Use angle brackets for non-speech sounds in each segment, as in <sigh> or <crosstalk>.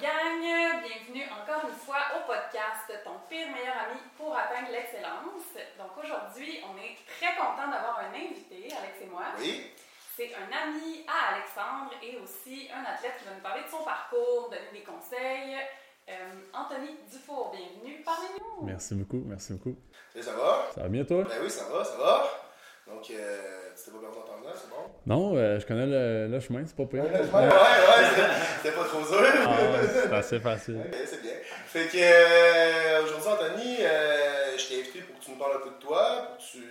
gang! Bienvenue encore une fois au podcast Ton pire meilleur ami pour atteindre l'excellence. Donc aujourd'hui, on est très content d'avoir un invité, Alex et moi. Oui. C'est un ami à Alexandre et aussi un athlète qui va nous parler de son parcours, donner des conseils. Euh, Anthony Dufour, bienvenue parmi nous. Merci beaucoup, merci beaucoup. Ça va? Ça va bien toi? Ben oui, ça va, ça va. Donc, euh, tu t'es pas perdu d'entendre là, c'est bon? Non, euh, je connais le, le chemin, c'est pas pire. Ouais, ouais, ouais, c'était pas trop dur. Ah, c'est assez facile. C'est bien. Fait que euh, aujourd'hui, Anthony, euh, je t'ai invité pour que tu nous parles un peu de toi, pour que tu.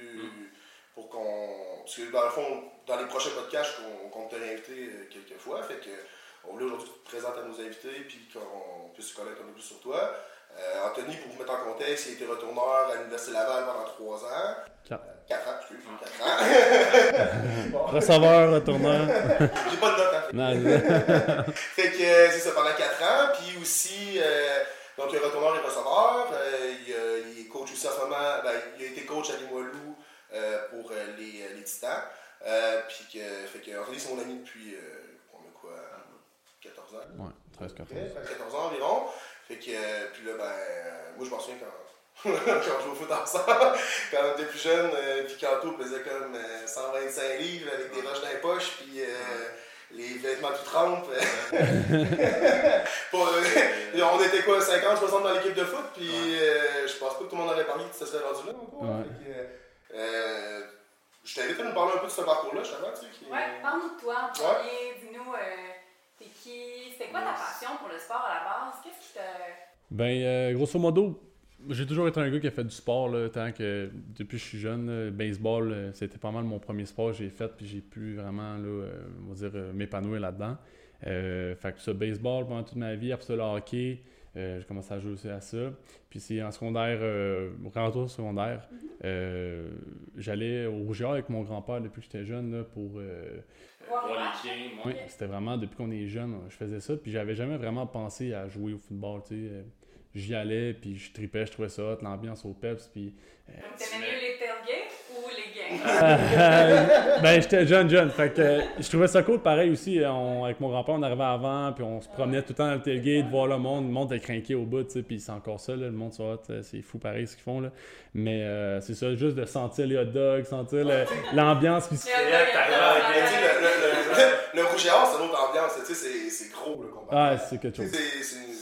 pour qu'on. Parce que dans le fond, dans les prochains podcasts, on compte te réinviter quelques fois. Fait que on voulait aujourd'hui te présenter à nos invités puis qu'on puisse se connaître un peu plus sur toi. Anthony, pour vous mettre en contexte, il a été retourneur à l'Université Laval pendant trois ans. Quatre. Euh, Quatre ans, excuse, quatre ans. Bon. Receveur, retourneur. <laughs> J'ai pas de note, hein. Non, <laughs> Fait que euh, c'est ça pendant 4 ans. Puis aussi, euh, donc il est retourneur et receveur. Euh, il, euh, il est coach aussi en ce moment. Ben, il a été coach à Limoilou euh, pour euh, les, euh, les Titans. Euh, puis que, fait que Anthony, c'est mon ami depuis, euh, on a quoi, 14 ans? ouais, 13, 14. Ouais, 14 ans environ. Fait que, euh, puis là, ben, euh, moi je m'en souviens quand, quand on jouait au foot ensemble, <laughs> quand on était plus jeune, euh, puis Canto pesait comme euh, 125 livres avec des roches dans les poches, puis euh, les vêtements tout trempent. <laughs> Pour, euh, on était quoi, 50, 60 dans l'équipe de foot, puis euh, je pense pas que tout le monde aurait parlé que ça serait rendu là. Ouais. Euh, je t'invite à nous parler un peu de ce parcours-là, je savais, tu sais. Qui... Ouais, parle-nous de toi en premier. Dis-nous, euh, t'es qui? C'était quoi ta passion pour le sport à la base? Qu'est-ce qui te. Ben, euh, grosso modo, j'ai toujours été un gars qui a fait du sport, là, tant que depuis que je suis jeune, là, baseball, euh, c'était pas mal mon premier sport que j'ai fait, puis j'ai pu vraiment, là, euh, on va dire, euh, m'épanouir là-dedans. Euh, fait que ça, baseball pendant toute ma vie, après ça, le hockey, euh, j'ai commencé à jouer aussi à ça. Puis c'est en secondaire, euh, au retour secondaire, euh, j'allais au Rouge et Or avec mon grand-père depuis que j'étais jeune, là, pour... euh, Voir les games. C'était vraiment depuis qu'on est jeune, je faisais ça. Puis j'avais jamais vraiment pensé à jouer au football. Tu sais. Euh, J'y allais, puis je tripais, je trouvais ça hot, l'ambiance au Peps. Puis Donc, t'aimais mieux les tailgates ou les games? <laughs> euh, ben, j'étais jeune, jeune. Fait que euh, je trouvais ça cool. Pareil aussi, euh, on- avec mon grand-père, on arrivait avant, puis on se promenait tout le temps dans le tailgate, voir le monde. Le monde était craqué au bout, tu sais, puis c'est encore ça, là, le monde euh, c'est fou pareil ce qu'ils font. Là. Mais euh, c'est ça, juste de sentir les hot dogs, sentir le- <laughs> l'ambiance qui se raison. le, le, le, le, le rouge et or, c'est une autre ambiance, tu sais, c'est- gros le combat. Ah, c'est quelque chose. C'est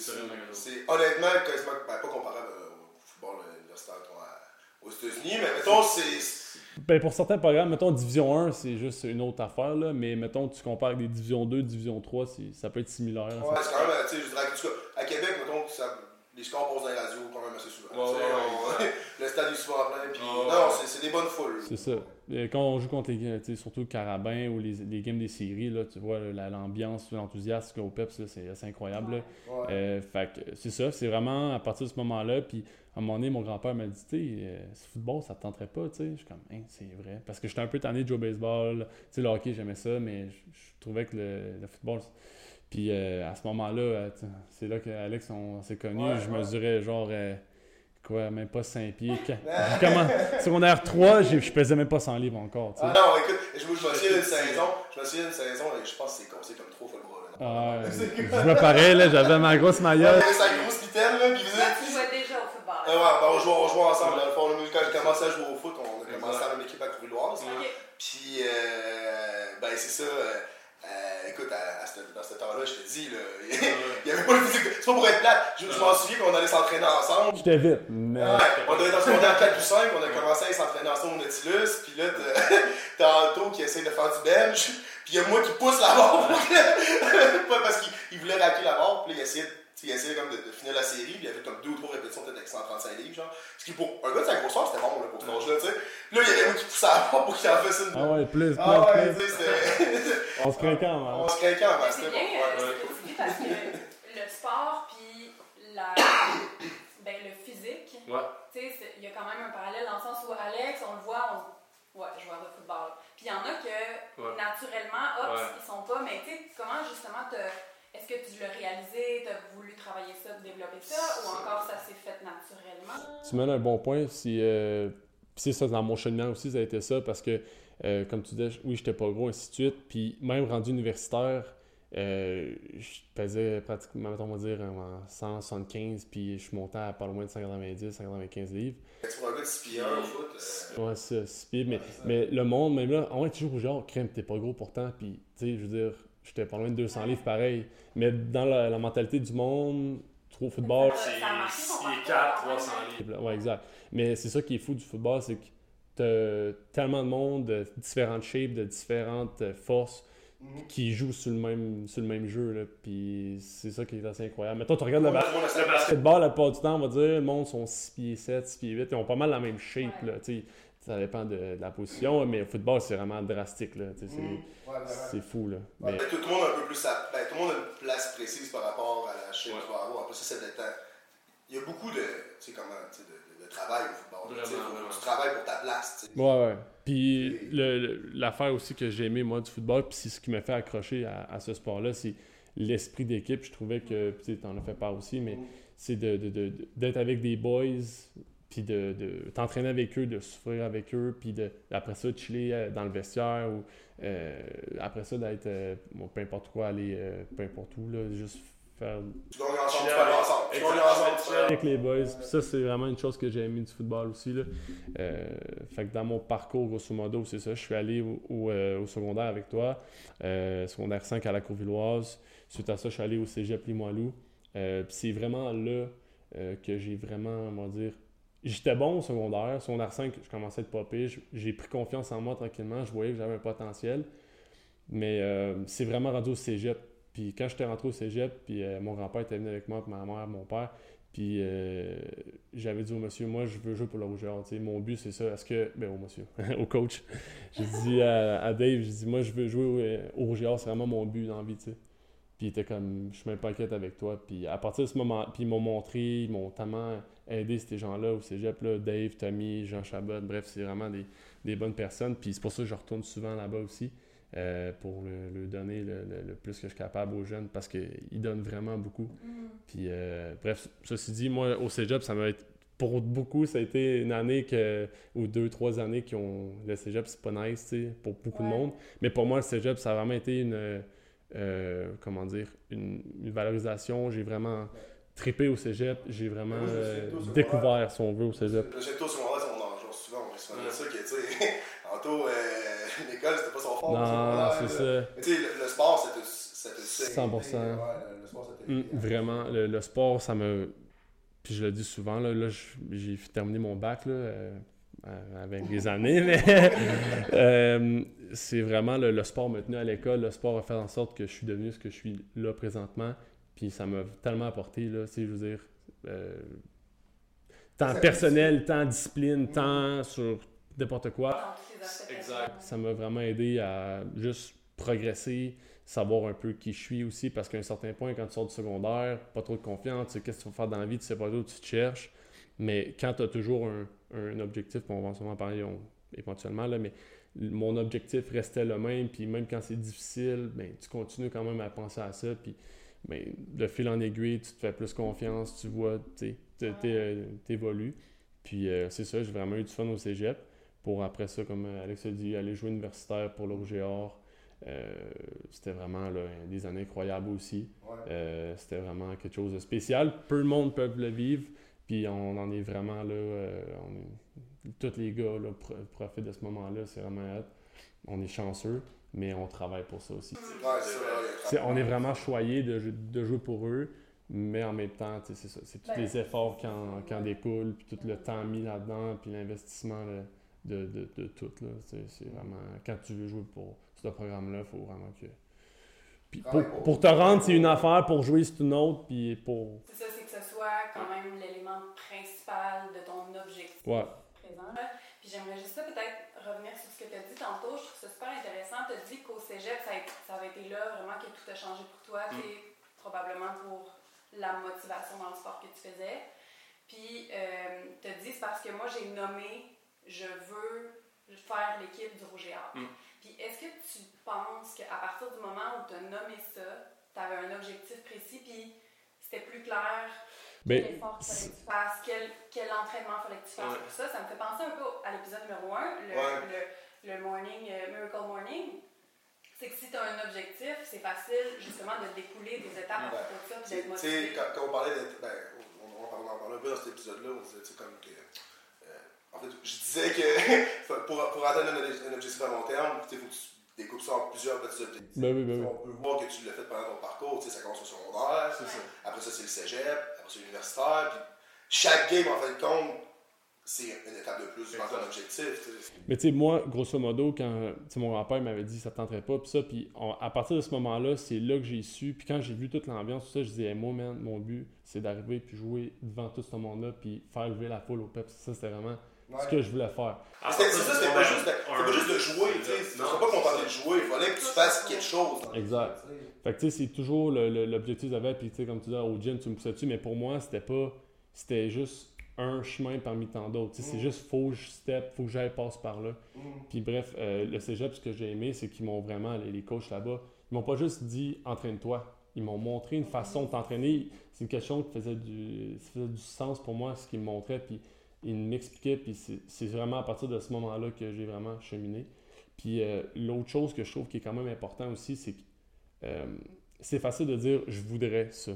c'est- honnêtement quasiment ben, pas comparable euh, au football euh, universitaire toi, à- aux États-Unis, mais mettons, c'est. Ben pour certains programmes, mettons Division 1, c'est juste une autre affaire, là, mais mettons tu compares avec des Division 2, Division 3, c'est- ça peut être similaire. là. Ouais, c'est quand même, euh, tu sais, je dirais, à Québec, mettons, ça, les scores passent dans les radios quand même assez souvent. Ouais, ouais, <laughs> le stade est souvent plein, puis. Non, ouais. c'est c'est des bonnes foules. C'est ça. Et quand on joue contre les, surtout le Carabin ou les, les games des séries, là, tu vois la- l'ambiance, l'enthousiasme au PEPS, là, c'est incroyable. Ouais. Euh, fait que c'est ça, c'est vraiment à partir de ce moment-là. Puis à un moment donné, mon grand-père m'a dit, tu euh, ce football, ça te tenterait pas, tu sais? Je suis comme, Hein, c'est vrai. Parce que j'étais un peu tanné de jouer au baseball. Tu sais, le hockey, j'aimais ça, mais je, trouvais que le, le football. Puis euh, à ce moment-là, euh, c'est là qu'Alex, on, s'est connus. Ouais, je ouais. mesurais genre. Quoi, même pas 5 pieds. Comment? Secondaire 3, j'ai- je pesais même pas 100 livres encore. tu sais. Ah non, écoute, je, me- souviens d'une saison, je me souviens d'une saison, et je pense que c'est cassé comme trois fois le bras. Là. Ah, <laughs> je me parais, là, j'avais ma grosse Il maillot. avait sa grosse mitaine, là, puis il Toi, tu jouais déjà au football. Ah ouais, ben, on, jouait, on jouait ensemble. Dans le fond, là, quand j'ai commencé à jouer au foot, on a commencé à la même équipe à Courvilloise. Puis, euh, ben, c'est ça. euh, écoute, à, à ce- dans ce temps-là, je te dis, là, <laughs> il n'y avait pas le physique. de- C'est pas pour être plate. Je, je m'en souviens qu'on allait s'entraîner ensemble. J'étais vite, mais. Ouais, on devait être en secondaire 4 ou 5, on a commencé à s'entraîner ensemble au Nautilus, puis là, t'as- <laughs> Anto qui essaie de faire du bench, puis il y a moi qui pousse la barre, pour que- pas parce qu'il il voulait raquer la barre, puis là, il essayait, tu il essayait comme de, de finir la série, puis il avait comme deux ou trois répétitions, peut-être avec 135 livres, genre. Ce qui, pour un gars de sa grosseur, c'était bon, là, pour ce âge-là, tu sais. Là, il y avait moi qui poussait la <laughs> barre pour qu'il en fasse une. Ah ouais, plus, plus, Ah ouais, plus. <laughs> On se craquait en On se craquait en Mais masse, c'est c'était bien bon. Ouais. parce que le sport puis la, ben, le physique, Ouais. tu sais, c'est- il y a quand même un parallèle dans le sens où Alex, on le voit, on, ouais, joueur de football. Puis il y en a que Ouais. naturellement, hop, Ouais. ils sont pas, mais tu sais, comment justement te. Est-ce que tu l'as réalisé, tu as voulu travailler ça, développer ça, ou encore ça s'est fait naturellement? Tu mènes un bon point. Si, euh, puis c'est ça, dans mon cheminement aussi, ça a été ça parce que, euh, comme tu disais, oui, j'étais pas gros, ainsi de suite. Puis même rendu universitaire, euh, je pesais pratiquement, on va dire, en 175, puis je suis monté à pas loin de 190, 195 livres. Tu pour un gars de 6 pieds 1 au foot. Ouais, c'est 6 pieds, mais, mais le monde, même là, on est toujours genre, crème, t'es pas gros pourtant, puis tu sais, je veux dire, j'étais pas loin de 200 livres pareil. Mais dans la, la mentalité du monde, trop football. C'est 4, 300 livres. Ouais, exact. Mais c'est ça qui est fou du football, c'est que t'as tellement de monde de différentes shapes, de différentes euh, forces Mhm. qui jouent sur le même, sur le même jeu. Là. Puis c'est ça qui est assez incroyable. Mettons, tu regardes le, Ouais, le le basketball, la plupart du temps, on va dire, le monde sont 6 pieds 7, 6 pieds 8. Ils ont pas mal la même shape. Ouais. Là. Ça dépend de, de la position, mais au football, c'est vraiment drastique. Là, sais, c'est. Ouais, vraiment. c'est fou. Là. Ouais, Mais- tout, le monde a un peu plus ben, tout le monde a une place précise par rapport à la chaîne Ouais. qu'il va avoir. Après ça, c'est le temps. Il y a beaucoup de, tu sais, comment, tu sais, de, de- de travail au football. Tu sais, Vraiment, faut- vraiment. Tu travailles pour ta place. tu sais. Ouais, ouais. Puis le- le- l'affaire aussi que j'ai aimé, moi, du football, puis c'est ce qui m'a fait accrocher à, à ce sport-là, c'est l'esprit d'équipe. Je trouvais que, puis tu sais, t'en as fait part aussi, mais c'est de, de- de- de- d'être avec des boys, puis de, de t'entraîner avec eux, de souffrir avec eux, puis de, après ça, de chiller euh, dans le vestiaire, ou euh, après ça, d'être, euh, bon, peu importe quoi, aller, euh, peu importe où, là, juste faire Tu gagnes ensemble, tu ensemble. Tu gagnes ensemble, avec les boys. Puis ça, c'est vraiment une chose que j'ai aimé du football aussi. Là. Fait que dans mon parcours, grosso modo, c'est ça. Je suis allé au, au, au secondaire avec toi, secondaire 5 à la Courvilloise. Suite à ça, je suis allé au cégep Limoilou. Puis c'est vraiment là que j'ai vraiment, on va dire, j'étais bon au secondaire. Secondaire 5, je commençais à être pire. J'ai pris confiance en moi tranquillement. Je voyais que j'avais un potentiel. Mais euh, c'est vraiment rendu au cégep. Puis quand j'étais rentré au cégep, puis euh, mon grand-père était venu avec moi, ma mère, mon père. Puis euh, j'avais dit au monsieur, moi je veux jouer pour le Rougeur. Mon but c'est ça. Est-ce que. Ben au monsieur, <laughs> au coach. J'ai dit à, Dave, j'ai dit moi je veux jouer au, au Rougeur, c'est vraiment mon but dans la vie. Puis il était comme, je suis même pas inquiète avec toi. Puis à partir de ce moment, puis ils m'ont montré, ils m'ont tellement aidé ces gens-là au cégep, là, Dave, Tommy, Jean Chabot, bref, c'est vraiment des, des bonnes personnes. Puis c'est pour ça que je retourne souvent là-bas aussi. euh, pour le, le donner le, le- le plus que je suis capable aux jeunes parce qu'ils donnent vraiment beaucoup. Mm. Puis, euh, bref, ceci dit, moi, au cégep, ça m'a été. Pour beaucoup, ça a été une année que, ou deux, trois années qui ont. Le cégep, c'est pas nice, tu sais, pour beaucoup de monde. Mais pour moi, le cégep, ça a vraiment été une. Euh, comment dire Une, une valorisation. J'ai vraiment trippé au cégep. J'ai vraiment euh, découvert, si on veut, au cégep. J'ai tout au secondaire, on en joue souvent, on se Ouais. ça, que, tu sais, <laughs> Anto, euh, <laughs> l'école, c'était pas son fort. Non, c'est ça. Mais tu sais, le, le sport, c'était c'était 100%. Ouais, le, le sport, c'était. Mm, vraiment, le, le sport, ça me. Puis je le dis souvent, là, là j'ai terminé mon bac là, euh, avec des années, mais <laughs> euh, c'est vraiment le, le sport m'a tenu à l'école. Le sport a fait en sorte que je suis devenu ce que je suis là présentement. Puis ça m'a tellement apporté, là, tu sais, je veux dire, euh, tant personnel, tant discipline, tant sur n'importe quoi Exact. ça m'a vraiment aidé à juste progresser, savoir un peu qui je suis aussi, parce qu'à un certain point, quand tu sors du secondaire, pas trop de confiance, tu sais qu'est-ce que tu vas faire dans la vie, tu sais pas où tu te cherches. Mais quand tu as toujours un, un objectif, on va sûrement parler on- éventuellement, là, mais mon objectif restait le même, puis même quand c'est difficile, ben, tu continues quand même à penser à ça, puis ben, de fil en aiguille, tu te fais plus confiance, tu vois, tu évolues. Puis euh, c'est ça, j'ai vraiment eu du fun au cégep pour après ça, comme Alex a dit, aller jouer universitaire pour le Rouge et Or. Euh, c'était vraiment là, des années incroyables aussi. Ouais. Euh, c'était vraiment quelque chose de spécial. Peu de monde peuvent le vivre. Puis on en est vraiment là. euh, on est- tous les gars là, pro- profitent de ce moment-là. C'est vraiment hot. On est chanceux, mais on travaille pour ça aussi. On est vraiment choyé de, jou- de jouer pour eux, mais en même temps, tu sais, c'est ça. C'est tous Ben, les efforts qui en, découlent, puis tout le temps mis là-dedans, puis l'investissement de, de, de tout. là. C'est c'est vraiment. Quand tu veux jouer pour ce programme-là, il faut vraiment que. Puis pour, pour- te rendre, c'est une affaire, pour jouer, c'est une autre, puis pour. C'est ça, c'est que ce soit quand même l'élément principal de ton objectif Ouais. présent. Puis j'aimerais juste ça peut-être revenir sur ce que tu as dit tantôt. Je trouve ça super intéressant. Tu as dit qu'au cégep, ça, ça avait été là vraiment que tout a changé pour toi. Mm. tu sais, probablement pour la motivation dans le sport que tu faisais. Puis tu as dit, c'est parce que moi j'ai nommé, je veux faire l'équipe du Rouge et Or. Mm. Puis est-ce que tu penses qu'à partir du moment où tu as nommé ça, tu avais un objectif précis, puis c'était plus clair Ben, quel effort fallait que tu fasses, quel, quel entraînement fallait que tu fasses? Ouais. pour ça. Ça me fait penser un peu à l'épisode numéro 1, le, Ouais. le, le morning, euh, Miracle Morning. Tu c'est que si tu as un objectif, c'est facile justement de découler des étapes à propos de ça puis d'être motivé. Quand, quand on parlait d'être. Ben, on, on, en parlait un peu dans cet épisode-là, on disait comme que. Fait, je disais que <laughs> pour, pour atteindre un, un, objectif à long terme, il faut que tu découpes ça en plusieurs petits objectifs. Ben oui, ben oui. On peut voir que tu l'as fait pendant ton parcours, tu sais, ça commence au secondaire, après ça c'est le cégep, après c'est l'universitaire, puis chaque game en fin de compte c'est une étape de plus dans ton objectif. Mais tu sais, moi, grosso modo, quand mon grand-père m'avait dit ça ne tenterait pas, puis ça, puis à partir de ce moment-là, c'est là que j'ai su. Puis quand j'ai vu toute l'ambiance, tout ça, je disais, moi, man, mon but, c'est d'arriver puis jouer devant tout ce monde-là, puis faire lever la foule au pep. Ça, c'était vraiment ce que je voulais faire. c'est ça, c'était pas, juste de, pas juste de jouer, tu sais. pas contenté de jouer, il fallait que tu fasses quelque chose. Exact. Fait que tu sais, c'est toujours l'objectif que j'avais, puis tu sais, comme tu dis, au gym, tu me poussais dessus, mais pour moi, c'était pas. C'était juste un chemin parmi tant d'autres. C'est mm. juste faut que je step, faut que j'aille passe par là. Mm. Puis bref, euh, le cégep, ce que j'ai aimé, c'est qu'ils m'ont vraiment, les, coachs là-bas, ils m'ont pas juste dit entraîne-toi. Ils m'ont montré une façon de t'entraîner. C'est une question qui faisait du, faisait du sens pour moi, ce qu'ils me montraient. Puis ils m'expliquaient. Puis c'est vraiment à partir de ce moment-là que j'ai vraiment cheminé. Puis euh, l'autre chose que je trouve qui est quand même important aussi, c'est que euh, c'est facile de dire je voudrais ça.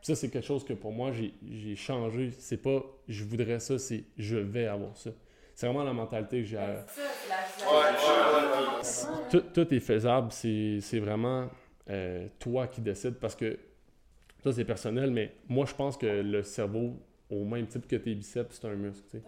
Ça, c'est quelque chose que pour moi, j'ai changé. C'est pas je voudrais ça, c'est je vais avoir ça. C'est vraiment la mentalité que j'ai. tout, tout, est faisable. C'est vraiment euh, toi qui décides parce que ça, c'est personnel, mais moi, je pense que le cerveau, au même type que tes biceps, c'est un muscle.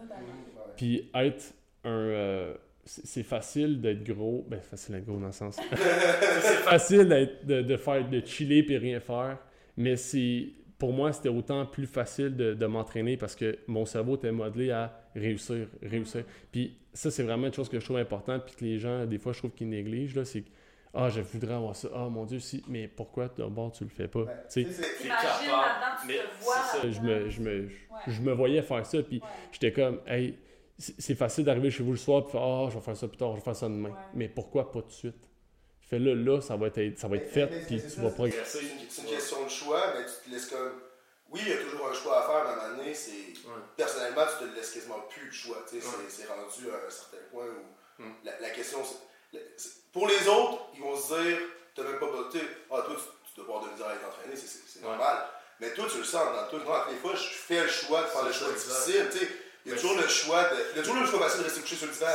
Puis être un. Euh, c'est facile d'être gros. Ben, facile d'être gros dans le sens. <laughs> c'est facile de, de, faire, de chiller et rien faire. Mais c'est pour moi, c'était autant plus facile de, m'entraîner parce que mon cerveau était modelé à réussir, réussir. Puis ça, c'est vraiment une chose que je trouve importante, puis que les gens, des fois, je trouve qu'ils négligent, là, c'est ah, je voudrais avoir ça. Ah, mon Dieu, si. Mais pourquoi d'abord tu le fais pas? c'est capable. Mais ça, je me, je, me, je me voyais faire ça, puis j'étais comme, hey, c'est facile d'arriver chez vous le soir, puis ah, je vais faire ça plus tard, je vais faire ça demain. Mais pourquoi pas tout de suite? Fais-le là, ça va être, ça va être fait, puis tu vas progresser. C'est une question de choix, mais tu te laisses comme. Oui, il y a toujours un choix à faire, mais à un moment donné, c'est. Personnellement, tu te laisses quasiment plus le choix. Tu sais, C'est rendu à un certain point où hmm. la, question. Pour les autres, ils vont se dire T'as même pas voté. Ah, toi, tu, dois avoir de misère à être entraîné, c'est normal. Mais toi, tu le sens dans toi. Moi, les fois, je fais le choix de faire le choix difficile. Tu sais, il y a toujours le choix de. Il y a toujours le choix facile de rester couché sur le divan.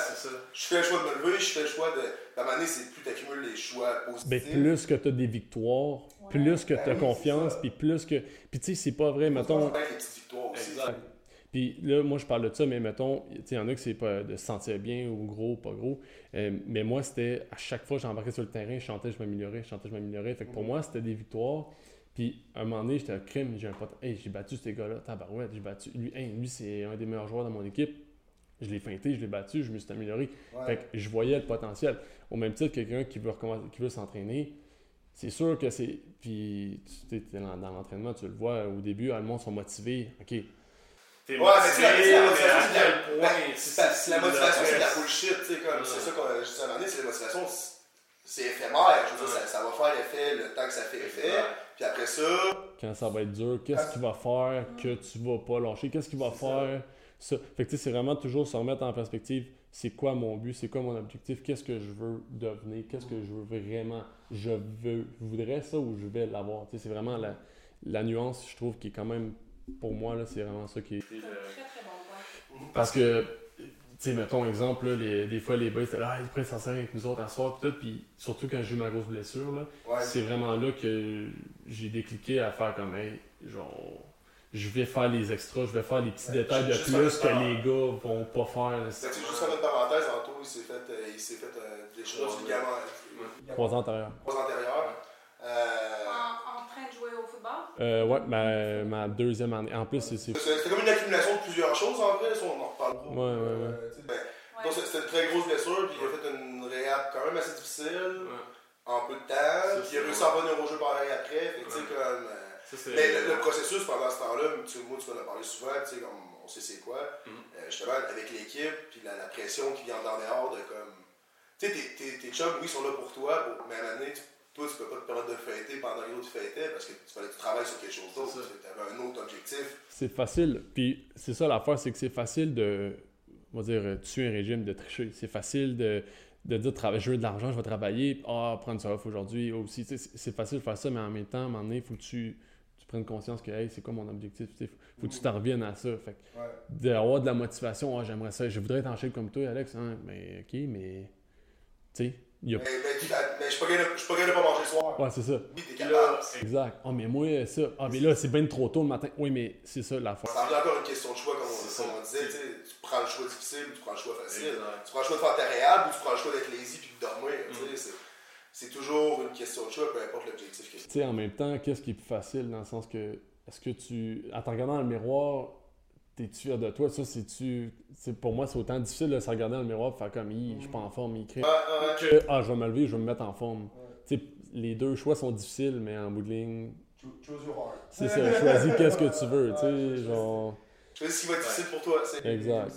Je fais le choix de me lever, je fais le choix de. Moment donné, c'est plus tu accumules les choix positifs. Ben, plus que tu as des victoires, plus que tu as ben confiance, puis plus que. Puis tu sais, c'est pas vrai, mettons. les petites victoires aussi. Exact. Puis là, moi, je parle de ça, mais mettons, il y en a que c'est pas de se sentir bien ou gros, pas gros. Euh, mais moi, c'était à chaque fois que j'embarquais sur le terrain, je chantais, je m'améliorais, je chantais, je m'améliorais. Fait que pour moi, c'était des victoires. Puis à un moment donné, j'étais un crime, j'ai un pote, hey, j'ai battu ces gars-là, tabarouette, j'ai battu. Lui, lui c'est un des meilleurs joueurs de mon équipe. Je l'ai feinté, je l'ai battu, je me suis amélioré. Fait que je voyais le potentiel. Au même titre, quelqu'un qui veut, qui veut s'entraîner, c'est sûr que c'est. Puis, tu sais, dans, dans l'entraînement, tu le vois au début, ah, le monde sont motivés. OK. T'es motivé, mais à quel point. C'est la motivation, c'est de la bullshit, tu sais, comme. C'est ça que je disais à un moment donné, c'est la motivation, c'est éphémère. Je veux dire, ça, ça, va faire effet le temps que ça fait effet. Puis après ça. Quand ça va être dur, qu'est-ce qu'il va faire que tu vas pas lâcher? Qu'est-ce qu'il va faire? Ça. Fait que c'est vraiment toujours se remettre en perspective. C'est quoi mon but? C'est quoi mon objectif? Qu'est-ce que je veux devenir? Qu'est-ce que je veux vraiment? Je veux, je voudrais ça ou je vais l'avoir? C'est vraiment la, la nuance, je trouve, qui est quand même, pour moi, c'est vraiment ça qui est. C'est un très très bon point. Parce que tu sais, mettons exemple, les, des fois les boys étaient là, ah, ils pourraient s'en servir avec nous autres à soir, pis tout, puis surtout quand j'ai eu ma grosse blessure, là, c'est vraiment là que j'ai décliqué à faire comme, hey, genre, je vais faire les extras, je vais faire les petits détails de plus que les gars vont pas faire. C'est juste faire une parenthèse, Anto, il s'est fait, euh, il s'est fait euh, des choses ligaments. Trois antérieurs. Trois antérieurs. Euh, train de jouer au football? Euh, ouais, ma, ma deuxième année. En plus, c'est. C'était comme une accumulation de plusieurs choses en vrai, on en reparlera. Ouais, ouais, ouais. Euh, c'était une très grosse blessure, puis il a fait une réhab quand même assez difficile, en peu de temps, puis il a réussi à revenir au jeu pareil après. Fait, sais comme, euh, mais le, processus pendant ce temps-là, tu, moi tu m'en as parlé souvent, tu sais, comme on sait c'est quoi, mm -hmm. justement avec l'équipe, puis la, la, pression qui vient d'en dehors de comme. Tu sais, tes, tes, chums, oui, sont là pour toi, mais à un moment donné, toi, tu peux pas te permettre de fêter pendant que l'autre fêtait parce que tu fallait que tu travailles sur quelque chose d'autre. Tu avais un autre objectif. C'est facile. Puis c'est ça l'affaire, c'est que c'est facile de, on va dire, tuer un régime, de tricher. C'est facile de, de dire je veux de l'argent, je vais travailler, ah, prendre ça off aujourd'hui aussi. C'est facile de faire ça, mais en même temps, à un moment donné, il faut que tu, tu prennes conscience que hey, c'est quoi mon objectif. Il faut que tu t'en reviennes à ça. Fait d'avoir de la motivation, ah, j'aimerais ça, je voudrais être en shape comme toi, Alex. Hein, mais ok, mais tu sais, mais, mais, mais, je suis pas de pas manger le soir. Ouais, c'est ça. Oui, t'es capable. Exact. Ah, mais moi, ça. Ah, mais là, c'est bien trop tôt le matin. Oui, mais c'est ça la fois. Ça revient encore une question de choix, comme on, disait. Tu prends le choix difficile ou tu prends le choix facile. Tu prends le choix de faire ta réhable ou tu prends le choix d'être lazy puis de dormir. Mm. C'est toujours une question de choix, peu importe l'objectif que tu Tu sais, en même temps, qu'est-ce qui est plus facile dans le sens que. Est-ce que tu. En te regardant dans le miroir, t'es-tu fier de toi? Ça, c'est-tu. Pour moi, c'est autant difficile de se regarder dans le miroir et faire comme, je suis pas en forme, il crée. ah, je vais me lever, je vais me mettre en forme. les deux choix sont difficiles, mais en bout de ligne. Choose your heart. C'est ça, choisis qu'est-ce que tu veux, tu sais, genre. Choisis ce qui va être difficile pour toi. Exact.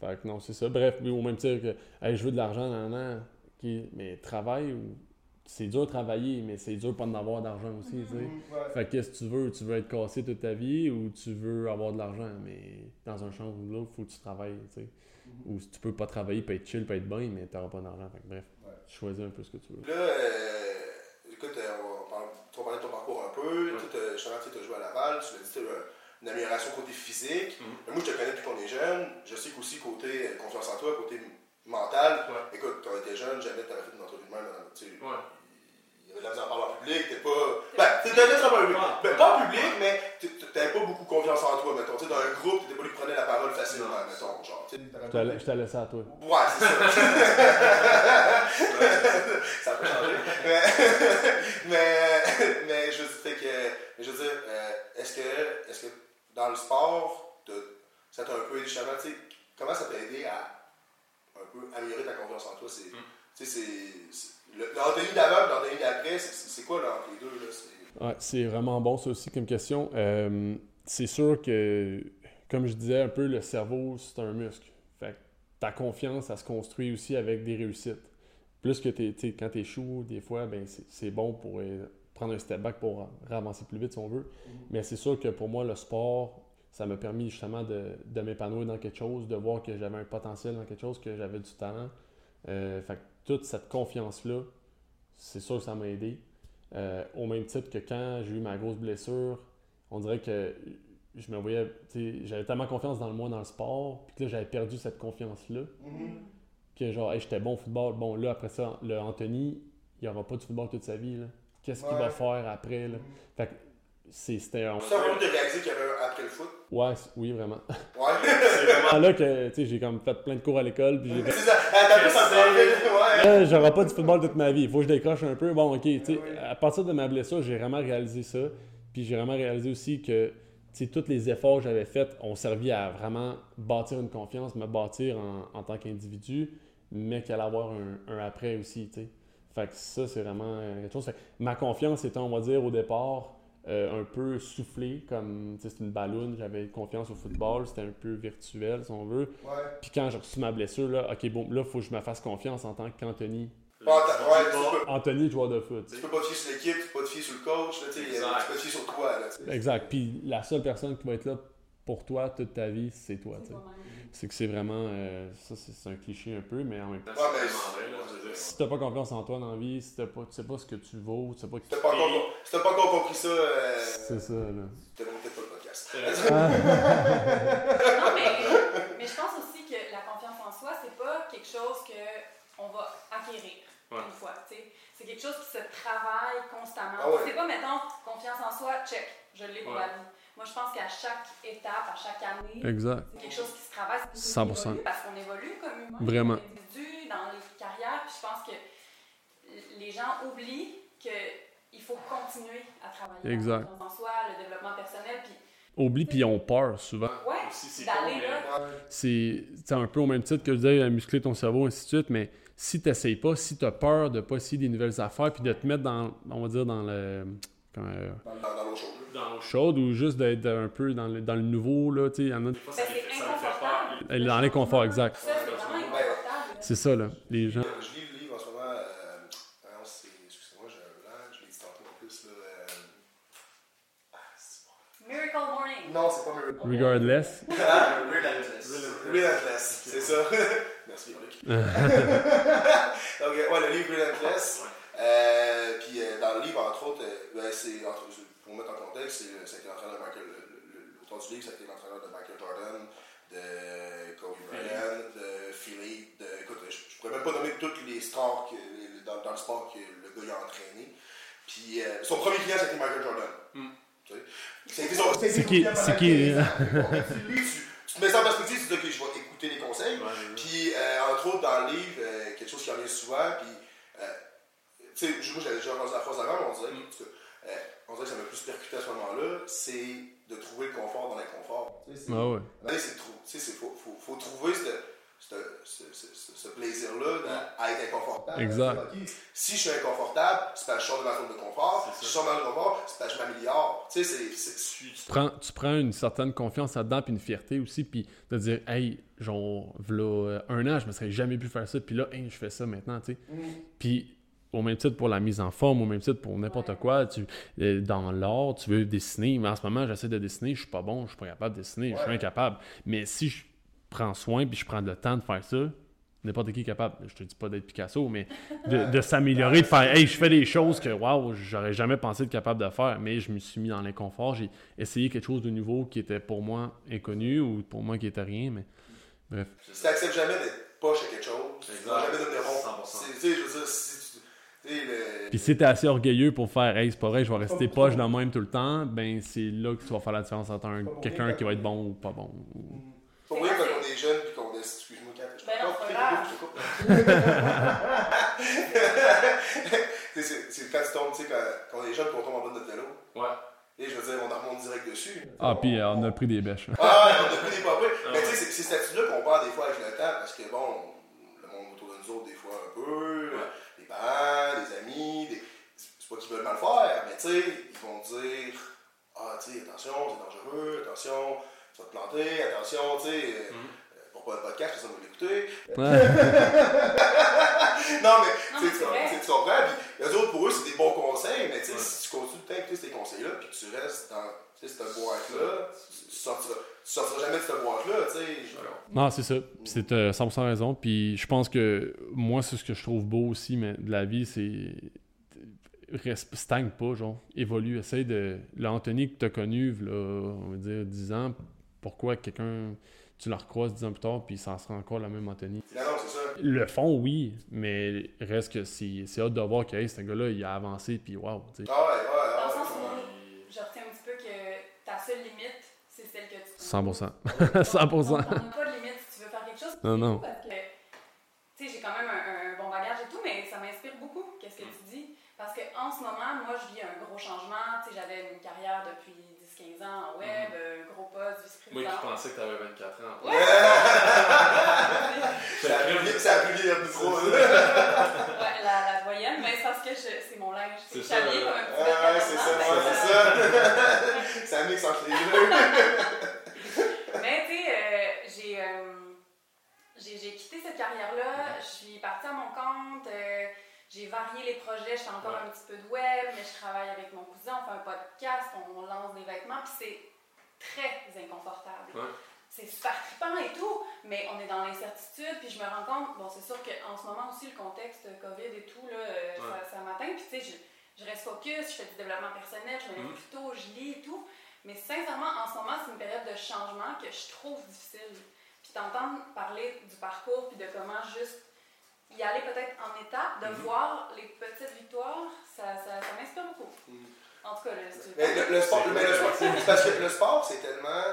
Fait que non, c'est ça. Bref, au même titre que, je veux de l'argent, nan, nan, mais travail ou c'est dur de travailler, mais c'est dur pas d'avoir d'argent aussi, tu sais. Mm-hmm, fait qu'est-ce que tu veux? Tu veux être cassé toute ta vie ou tu veux avoir de l'argent? Mais dans un champ ou l'autre, il faut que tu travailles, tu sais. Mm-hmm. Ou si tu peux pas travailler, peut être chill, peut être bien, mais tu n'auras pas d'argent. Fait que bref, tu choisis un peu ce que tu veux. Là, euh, écoute, euh, on va parler de ton parcours un peu. Ouais. Tu as joué à Laval, tu l'as dit, tu une amélioration côté physique. Mm-hmm. Moi, je te connais depuis qu'on est jeune. Je sais qu'aussi côté confiance en toi, côté mental. Écoute, quand tu étais jeune, jamais tu avais fait une entrevue de même sais, il y avait de la misère à parler en public, t'es pas. Ben, t'étais très en public. Ben, pas en public, mais t'avais pas beaucoup confiance en toi, mettons. T'sais, dans un groupe, t'étais pas lui prenait la parole facilement, mettons. Genre, je t'ai laissé à toi. Ouais, c'est ça. <laughs> ça peut changer. Mais, <laughs> mais, mais je veux dire, que, je veux dire est-ce que, est que dans le sport, ça t'a un peu aidé justement, tu sais, comment ça t'a aidé à un peu améliorer ta confiance en toi? C'est, mm. c'est L'Anthony d'avant l'Anthony d'après, c'est quoi là, entre les deux? Là? Ouais, c'est vraiment bon ça aussi comme question. Euh, c'est sûr que, comme je disais un peu, le cerveau, c'est un muscle. Fait ta confiance, ça se construit aussi avec des réussites. Plus que es, quand tu échoues, des fois, ben, c'est bon pour euh, prendre un step back pour avancer plus vite si on veut. Mm-hmm. Mais c'est sûr que pour moi, le sport, ça m'a permis justement de, de m'épanouir dans quelque chose, de voir que j'avais un potentiel dans quelque chose, que j'avais du talent. Euh, fait toute cette confiance-là, c'est sûr que ça m'a aidé. Euh, au même titre que quand j'ai eu ma grosse blessure, on dirait que je me voyais, j'avais tellement confiance dans le moi, dans le sport, puis que là, j'avais perdu cette confiance-là. Mm-hmm. Que genre, j'étais bon au football. Bon, là, après ça, le Anthony, il n'y aura pas de football toute sa vie. Qu'est-ce qu'il va faire après? Là? Mm-hmm. Fait que c'était un. C'est vraiment de réaliser qu'il y avait un après le foot. Ouais, oui, vraiment. Ouais. <laughs> c'est vraiment là que tu sais, j'ai comme fait plein de cours à l'école. Puis j'ai ça ouais. J'aurai pas du football toute ma vie. Il faut que je décroche un peu. Bon, ok. tu sais, À partir de ma blessure, j'ai vraiment réalisé ça. Puis j'ai vraiment réalisé aussi que tu sais, tous les efforts que j'avais faits ont servi à vraiment bâtir une confiance, me bâtir en, en tant qu'individu, mais qu'il allait avoir un, un après aussi. tu sais. Fait que ça, c'est vraiment quelque chose. ma confiance était, on va dire, au départ, euh, un peu soufflé, comme c'est une balloune, j'avais confiance au football, c'était un peu virtuel si on veut. Puis quand j'ai reçu ma blessure, là, ok, bon, là, il faut que je me fasse confiance en tant qu'Anthony. Anthony, joueur de foot. Tu peux pas te fier sur l'équipe, tu peux pas te fier sur le coach, là, tu peux te fier sur toi. Là, exact. Puis la seule personne qui va être là pour toi toute ta vie, c'est toi. C'est que c'est vraiment. Euh, ça, c'est un cliché un peu, mais en même temps. Ouais, mais si t'as pas confiance en toi dans la vie, si pas, tu sais pas ce que tu vaux, tu sais pas. Si t'as pas, encore, si pas encore compris ça. Euh, c'est ça, là. T'as peut-être pas le podcast. <laughs> non, mais, mais je pense aussi que la confiance en soi, c'est pas quelque chose qu'on va acquérir une fois. C'est quelque chose qui se travaille constamment. Ah c'est pas, mettons, confiance en soi, check, je l'ai pour la vie moi, je pense qu'à chaque étape, à chaque année, c'est quelque chose qui se travaille. 100%. parce qu'on évolue comme humain, Vraiment. comme individu, dans les carrières. Puis je pense que les gens oublient qu'il faut continuer à travailler exact. en soi, le développement personnel. Puis oublie puis ils ont peur souvent. Ouais, d'aller là. C'est un peu au même titre que je disais, muscler ton cerveau, ainsi de suite, mais si tu n'essayes pas, si tu as peur de pas essayer des nouvelles affaires puis de te mettre dans, on va dire, dans le. Quand, euh, dans, dans l'eau chaude dans l'eau chaude ou juste d'être un peu dans le, dans le nouveau, là, tu sais, il y en a... Ça, fait Dans l'inconfort, exact. C'est ça, là, les gens... Je lis le livre en ce moment, euh, excusez-moi, j'ai un blanc, je l'ai dit tantôt en plus, là... Euh... Ah, Miracle Morning. Non, c'est pas Miracle <laughs> Regardless. Regardless. Relentless, c'est ça. <laughs> Merci, Luc. Donc, <laughs> ouais, le livre Relentless. Euh, puis euh, dans le livre, entre autres, euh, ben, c'est, pour mettre en contexte, c'est, l'entraîneur de Michael, l'auteur du livre, c'était l'entraîneur de Michael Jordan, de Kobe Bryant, de Philly, de, écoute, je, ne pourrais même pas nommer toutes les stars dans, dans, le sport que le gars a entraîné. Puis son premier client, c'était Michael Jordan. Mm. C'est qui C'est qui tu te mets ça en perspective, tu te dis, OK, je vais écouter les conseils. Puis, euh, entre autres, dans le livre, euh, quelque chose qui revient souvent, puis, euh, tu sais, moi, j'avais déjà entendu la phrase avant, mais on dirait, mm. On dirait que ça m'a plus percuté à ce moment-là, c'est de trouver le confort dans l'inconfort. Ah ouais. C'est il faut, faut, faut, trouver cette ce, plaisir-là à être inconfortable. Exact. Si je suis inconfortable, c'est parce que je sors de ma zone de confort. Si je sors de ma zone de confort, c'est parce que je m'améliore. Tu sais, c'est. Tu, prends, tu prends une certaine confiance là-dedans, puis une fierté aussi, puis de dire, hey, genre, voilà un an, je me serais jamais pu faire ça, puis là, hey, je fais ça maintenant, tu sais. Mm. Puis au même titre pour la mise en forme, au même titre pour n'importe quoi. Tu, euh, dans l'art, tu veux dessiner, mais en ce moment, j'essaie de dessiner, je suis pas bon, je suis pas capable de dessiner, je suis incapable. Mais si je prends soin puis je prends le temps de faire ça, n'importe qui est capable, je te dis pas d'être Picasso, mais de, <laughs> s'améliorer, de faire Hey, je fais des choses que waouh, j'aurais jamais pensé être capable de faire, mais je me suis mis dans l'inconfort, j'ai essayé quelque chose de nouveau qui était pour moi inconnu ou pour moi qui était rien, mais bref. Si n'acceptes jamais d'être poche à quelque chose, tu jamais devenir bon. Tu sais, je veux dire, si Puis si t'es assez orgueilleux pour faire Hey, c'est pas vrai, je vais rester poche dans le même tout le temps, ben c'est là que tu vas faire la différence entre quelqu'un qui va être bon ou pas bon. Faut quand on est jeune puis qu'on est. Excuse-moi, quand je non, c'est grave. c'est quand tu tombes, tu sais, quand, on est jeune qu'on tombe en bas de notre vélo. Ouais. Et je veux dire, on remonte direct dessus. Ah, puis euh, on a pris des bêches. Ah, ouais, on a pris des papés. Ah, Mais tu sais, c'est ces statuts-là qu'on parle des fois avec le temps, parce que bon, le monde autour de nous autres, des fois un peu, les parents, les amis, des... c'est pas mal faire, mais tu sais, ils vont dire Ah, tu sais, attention, c'est dangereux, attention, tu vas te planter, attention, tu sais. Euh, mm. Pour pas le podcast, ça va l'écouter. <laughs> non, mais tu, tu, tu comprends. Puis, eux autres, pour eux, c'est des bons conseils, mais si tu continues de t'écouter ces conseils-là, puis que tu restes dans cette boîte-là, tu sortiras, tu sortiras jamais de cette boîte-là, tu sais. Non, c'est ça. C'est euh, 100% raison. Puis je pense que moi, c'est ce que je trouve beau aussi mais de la vie, c'est reste, stagne pas, genre, évolue, essaye de. L'Anthony que tu as connu, là, on va dire, 10 ans, pourquoi quelqu'un, tu le recroises dix ans plus tard, puis ça sera encore la même Anthony? Non, c'est ça. Le fond, oui, mais reste que c'est, c'est hâte de voir que ce gars-là, il a avancé, puis waouh. Ah ouais, ouais, ouais. Dans le sens où je retiens un petit peu que ta seule limite, c'est celle que tu 100%. 100%. On n'a pas de limite si tu veux faire quelque chose. Non, non. Parce que, tu sais, j'ai quand même un, bon bagage et tout, mais ça m'inspire beaucoup, qu'est-ce que tu dis. Parce qu'en ce moment, moi, je vis un gros changement. Tu sais, j'avais une carrière depuis 15 ans en web, mm -hmm. gros poste, vice-président. Moi qui pensais que tu avais 24 ans. Ouais! ça a plus ça a plus le micro. ouais, la, la doyenne, mais c'est parce que c'est mon linge. C'est ça. comme un petit ouais, c'est ça, c'est ça. <laughs> ça mixe entre les deux. <laughs> mais tu sais, euh, j'ai, j'ai quitté cette carrière-là, je suis partie à mon compte. Euh, j'ai varié les projets, je fais encore un petit peu de web, mais je travaille avec mon cousin, on fait un podcast, on, lance des vêtements, puis c'est très inconfortable. C'est super trippant et tout, mais on est dans l'incertitude, puis je me rends compte, bon, c'est sûr qu'en ce moment aussi, le contexte COVID et tout, là, euh, ça, m'atteint, puis tu sais, je, reste focus, je fais du développement personnel, je me lève mm-hmm. plus tôt, je lis et tout, mais sincèrement, en ce moment, c'est une période de changement que je trouve difficile. Puis t'entendre parler du parcours, puis de comment juste y aller peut-être en étapes, de mhm. voir les petites victoires, ça, ça, ça m'inspire beaucoup. Mhm. En tout cas, le, le, le, sport, mais le sport, parce que le sport, c'est tellement.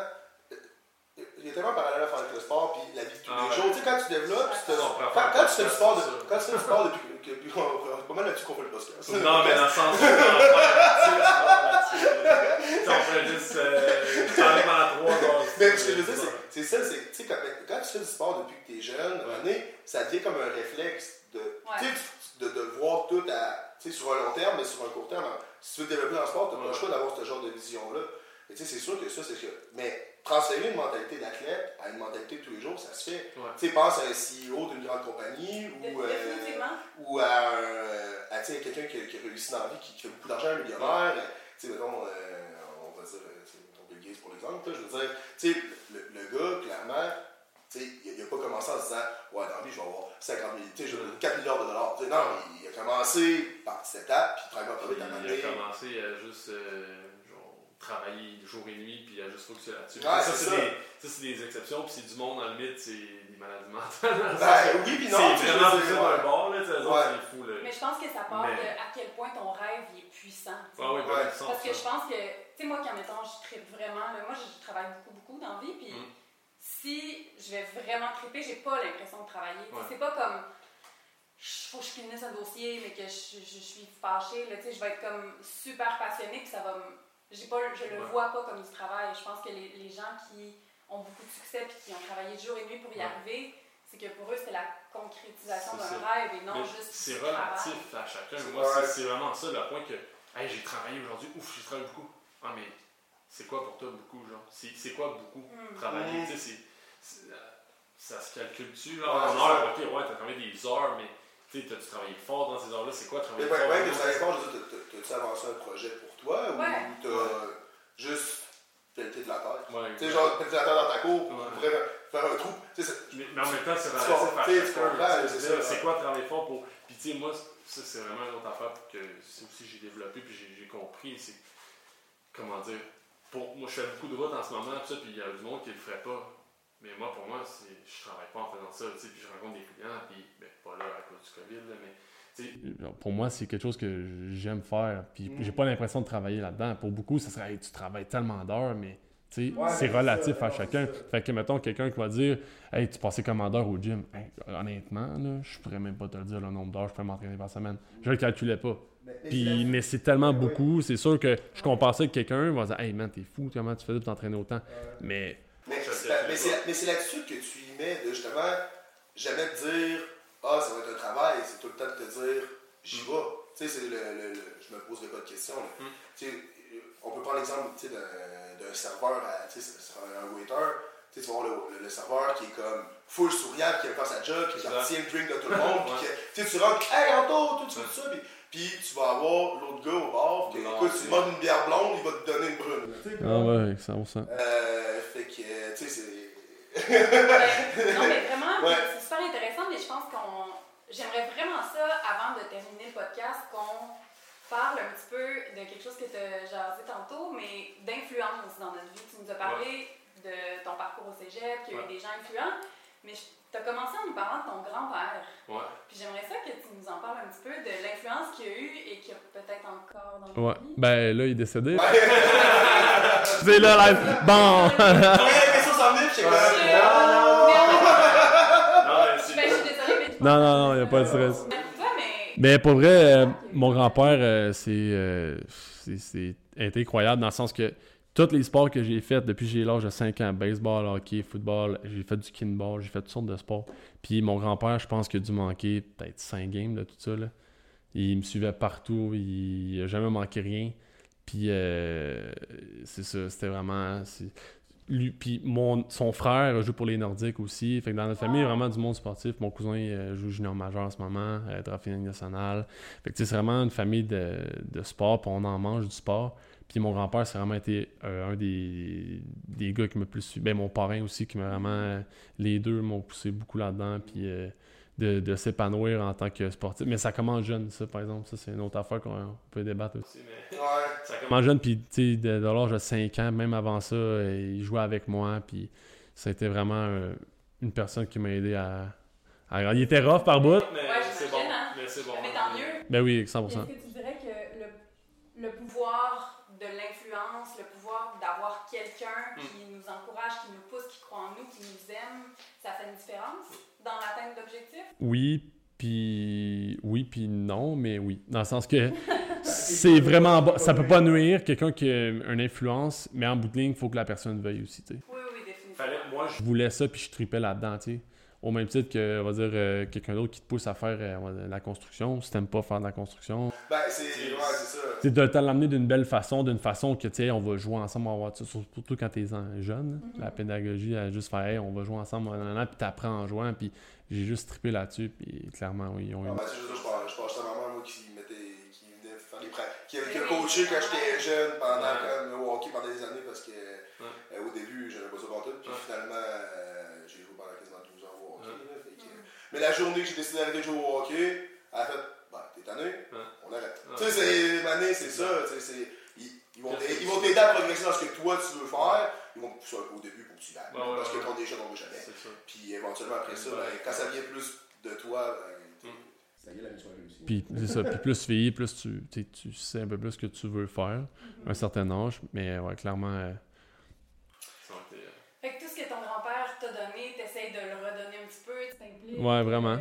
Il y a tellement parallèle à faire avec le sport puis la vie de tous les ah jours. Tu sais, quand tu développes, tu te, quand, quand, tu fais du sport, de, quand tu fais du sport depuis. depuis pas mal là-dessus qu'on fait le podcast. Non, mais dans le sens où. on fait juste euh, pendant trois. Mais ce que je veux dire, c'est ça, c'est, tu sais, quand, quand, tu fais du sport depuis que tu es jeune, ouais. ça devient comme un réflexe de, ouais. de, de voir tout à, sur un long terme, mais sur un court terme. Si tu veux développer dans le sport, tu n'as pas le choix d'avoir ce genre de vision-là. Et tu sais, c'est sûr que ça, c'est que. Mais transférer une mentalité d'athlète à une mentalité de tous les jours, ça se fait. Tu sais, pense à un CEO d'une grande compagnie ou, euh, ou à, à quelqu'un qui, qui, a réussi dans la vie, qui, qui fait beaucoup d'argent, un millionnaire. Tu sais, mettons, euh, je veux dire, tu sais, le, le, gars, clairement, tu sais, commencé en se disant, ouais, dans la vie, je vais avoir 50 000, tu sais, 4 milliards de dollars. non, il, a commencé par petite étape, puis tranquillement, pas vite, Il a commencé à juste. Euh, travailler jour et nuit puis à juste focuser là-dessus. ça, c'est des, ça, c'est des exceptions, puis c'est du monde dans le mythe, c'est des maladies mentales. Ben, <laughs> oui, puis non. C'est vraiment plus d'un bord, là, c'est fou. Là. Mais je pense que ça part de à quel point ton rêve est puissant. Ah oui, ben, Parce que je pense que, tu sais, moi, quand mettons, je tripe vraiment, moi, je travaille beaucoup, beaucoup dans la vie, puis mm. si je vais vraiment triper, j'ai pas l'impression de travailler. C'est pas comme il faut que je finisse un dossier, mais que je, je, suis fâchée. Là, je vais être comme super passionnée, puis ça va me pas, je ne le vois pas comme du travail. Je pense que les, les, gens qui ont beaucoup de succès et qui ont travaillé jour et nuit pour y arriver, c'est que pour eux, c'est la concrétisation d'un rêve et non juste C'est relatif à chacun. Moi, c'est vraiment ça, le point que hey, j'ai travaillé aujourd'hui, ouf, j'ai travaillé beaucoup. Ah, mais c'est quoi pour toi beaucoup, genre? C'est quoi beaucoup hmm. travailler Tu sais, euh, ça se calcule-tu, là, en heures Ok, ouais, t'as travaillé des heures, mais tu sais, t'as-tu travaillé fort dans ces heures-là? C'est quoi travailler fort? Ouais, tu travailles fort, t'as-tu avancé un projet pour toi ou t'as juste pelleté de la terre? Tu sais, genre, pelleté de la terre dans ta cour pour faire un trou. Mais, mais, en même temps, c'est relatif C'est quoi travailler fort pour. Puis, tu sais, moi, ça, c'est vraiment une autre affaire que c'est aussi j'ai développé puis j'ai compris. C'est. Comment dire? Pour, moi, je fais beaucoup de routes en ce moment, puis il y a du monde qui le ferait pas. Mais moi, pour moi, je travaille pas en faisant ça, puis je rencontre des clients, puis ben, pas là à cause du COVID, mais pour moi, c'est quelque chose que j'aime faire. Puis j'ai pas l'impression de travailler là-dedans. Pour beaucoup, ça serait tu travailles tellement d'heures, mais c'est relatif à chacun. Fait que, mettons, quelqu'un qui va dire Hey, tu passais commandeur au gym? honnêtement, là, je pourrais même pas te le dire le nombre d'heures je peux m'entraîner par semaine. Je le calculais pas. Mais, mais c'est tellement beaucoup. C'est sûr que je compare ça avec quelqu'un va dire Hey, man, t'es fou, comment tu faisais pour t'entraîner autant? Mais. Mais c'est là-dessus que tu y mets de justement jamais te dire ah, ça va être un travail, c'est tout le temps de te dire, j'y vais. Tu sais, c'est le, le, je me pose pas de questions. Mm. Tu sais, on peut prendre l'exemple d'un serveur, tu sais, un waiter. Tu sais, tu vas voir le, le, serveur qui est comme full souriant, qui aime faire sa job, qui tient le drink de tout le monde. puis tu rentres, hey, Anto, tout, tout ça. Puis, tu vas avoir l'autre gars au bar, qui écoute, tu demandes une bière blonde, il va te donner une brune. Ah ouais, ça, on sent. Euh, fait que, tu sais, c'est non, mais vraiment, <laughs> c'est super intéressant, mais je pense qu'on. J'aimerais vraiment ça, avant de terminer le podcast, qu'on parle un petit peu de quelque chose que tu as jasé tantôt, mais d'influence aussi dans notre vie. Tu nous as parlé de ton parcours au cégep, qu'il y a eu des gens influents, mais tu as commencé en nous parlant de ton grand-père. Ouais. Puis j'aimerais ça que tu nous en parles un petit peu de l'influence qu'il y a eu et qu'il y a peut-être encore dans ouais. vie. Ben là, il est décédé. <laughs> C'est là, là. Bon. <laughs> Non, non, non, <laughs> il n'y a pas de stress. Mais pour vrai, euh, mon grand-père, euh, euh, c'est, incroyable dans le sens que tous les sports que j'ai faits depuis j'ai l'âge de 5 ans, baseball, hockey, football, j'ai fait du kinball, j'ai fait toutes sortes de sports. Puis mon grand-père, je pense qu'il a dû manquer peut-être 5 games, de tout ça. Il me suivait partout, il n'a jamais manqué rien. Puis c'est ça, c'était vraiment lui, puis mon, son frère joue pour les Nordiques aussi. Fait que dans notre famille, il y a vraiment du monde sportif. Mon cousin euh, joue junior majeur en ce moment, euh, draft nationale. Fait que c'est vraiment une famille de, de sport, puis on en mange du sport. Puis mon grand-père, c'est vraiment été euh, un des, des, gars qui m'a plus suivi. Ben, mon parrain aussi, qui m'a vraiment. les deux m'ont poussé beaucoup là-dedans. Puis de, s'épanouir en tant que sportif. Mais ça commence jeune, ça, par exemple. Ça, c'est une autre affaire qu'on peut débattre aussi. Ouais. Ça commence jeune, puis tu sais, de, l'âge de 5 ans, même avant ça, il jouait avec moi, puis ça a été vraiment euh, une personne qui m'a aidé à, à... Il était rough par bout. Mais c'est bon. Hein. Mais c'est bon. Mais tant mieux. Ben oui, 100%. Est-ce que tu dirais que le, le pouvoir de l'influence, le pouvoir d'avoir quelqu'un hmm. qui nous encourage, qui nous pousse, qui croit en nous, qui nous aime, ça fait une différence? dans l'atteinte d'objectifs? Oui, puis oui, puis non, mais oui. Dans le sens que <laughs> c'est vraiment... Ça peut pas nuire quelqu'un qui a une influence, mais en bout de ligne, il faut que la personne veuille aussi, tu sais. Oui, oui, définitivement. moi, je voulais ça, puis je tripais là-dedans, tu sais. Au même titre que, on va dire, euh, quelqu'un d'autre qui te pousse à faire euh, la construction. Si t'aimes pas faire de la construction. Ben, c'est ouais, ça. C'est de te l'amener d'une belle façon, d'une façon que, tu sais, on va jouer ensemble, on va, surtout quand t'es jeune. Mm-hmm. La pédagogie, elle juste faire, hey, on va jouer ensemble, puis t'apprends en jouant, puis j'ai juste trippé là-dessus, puis clairement, oui, ils ont eu. Ah, ben, c'est juste, je pense, je pense à maman, moi, qui mettait, qui venait faire les prêts, qui avait coaché quand j'étais jeune pendant, ouais. le hockey pendant des années, parce que, ouais. euh, au début, j'avais pas ça pour tout, puis finalement, Mais la journée que j'ai décidé d'arrêter de jouer au hockey, elle a fait, tanné, on arrête. Tu sais, c'est, Mané, c'est ça, c'est, ils, vont t'aider à progresser dans ce que toi tu veux faire. Ils vont pousser au début pour que tu l'aies. parce que quand déjà, on jamais. Puis éventuellement, après ça, ben, quand ça vient plus de toi, ben, mm. ça y est, la mission est réussie. Puis c'est ça. Puis plus tu plus tu, tu sais un peu plus ce que tu veux faire, à un certain âge. Mais ouais, clairement. Euh, fait que tout ce que ton grand-père t'a donné, t'essayes de le redonner un petit peu, tu t'impliques. Ouais, vraiment.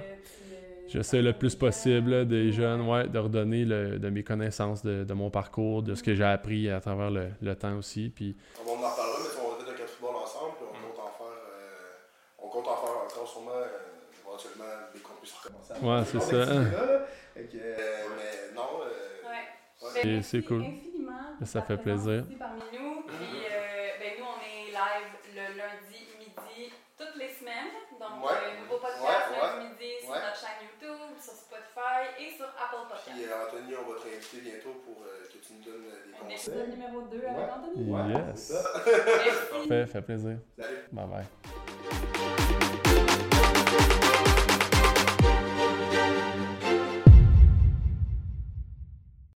J'essaie le plus possible des jeunes, ouais, de redonner le, de mes connaissances, de, de, mon parcours, de ce que j'ai appris à travers le, le temps aussi. Puis... On en reparlera, mais on va peut-être un football ensemble, puis on, mm. compte en faire, euh, on compte en faire encore sûrement, euh, éventuellement, dès qu'on puisse recommencer. Ouais, c'est ça. Hein. euh, mais non. Euh, ouais. C'est cool. Ça fait plaisir. Parmi nous, puis euh, ben, nous, on est live le lundi midi toutes les semaines. Donc, ouais. euh, nouveau podcast ouais, lundi midi sur notre chaîne YouTube, sur Spotify et sur Apple Podcast. Puis euh, Anthony, on va te réinviter bientôt pour euh, que tu nous donnes euh, des Un conseils. épisode numéro 2 avec Anthony. Yes. Merci. Fait, fait plaisir. Salut. Bye bye.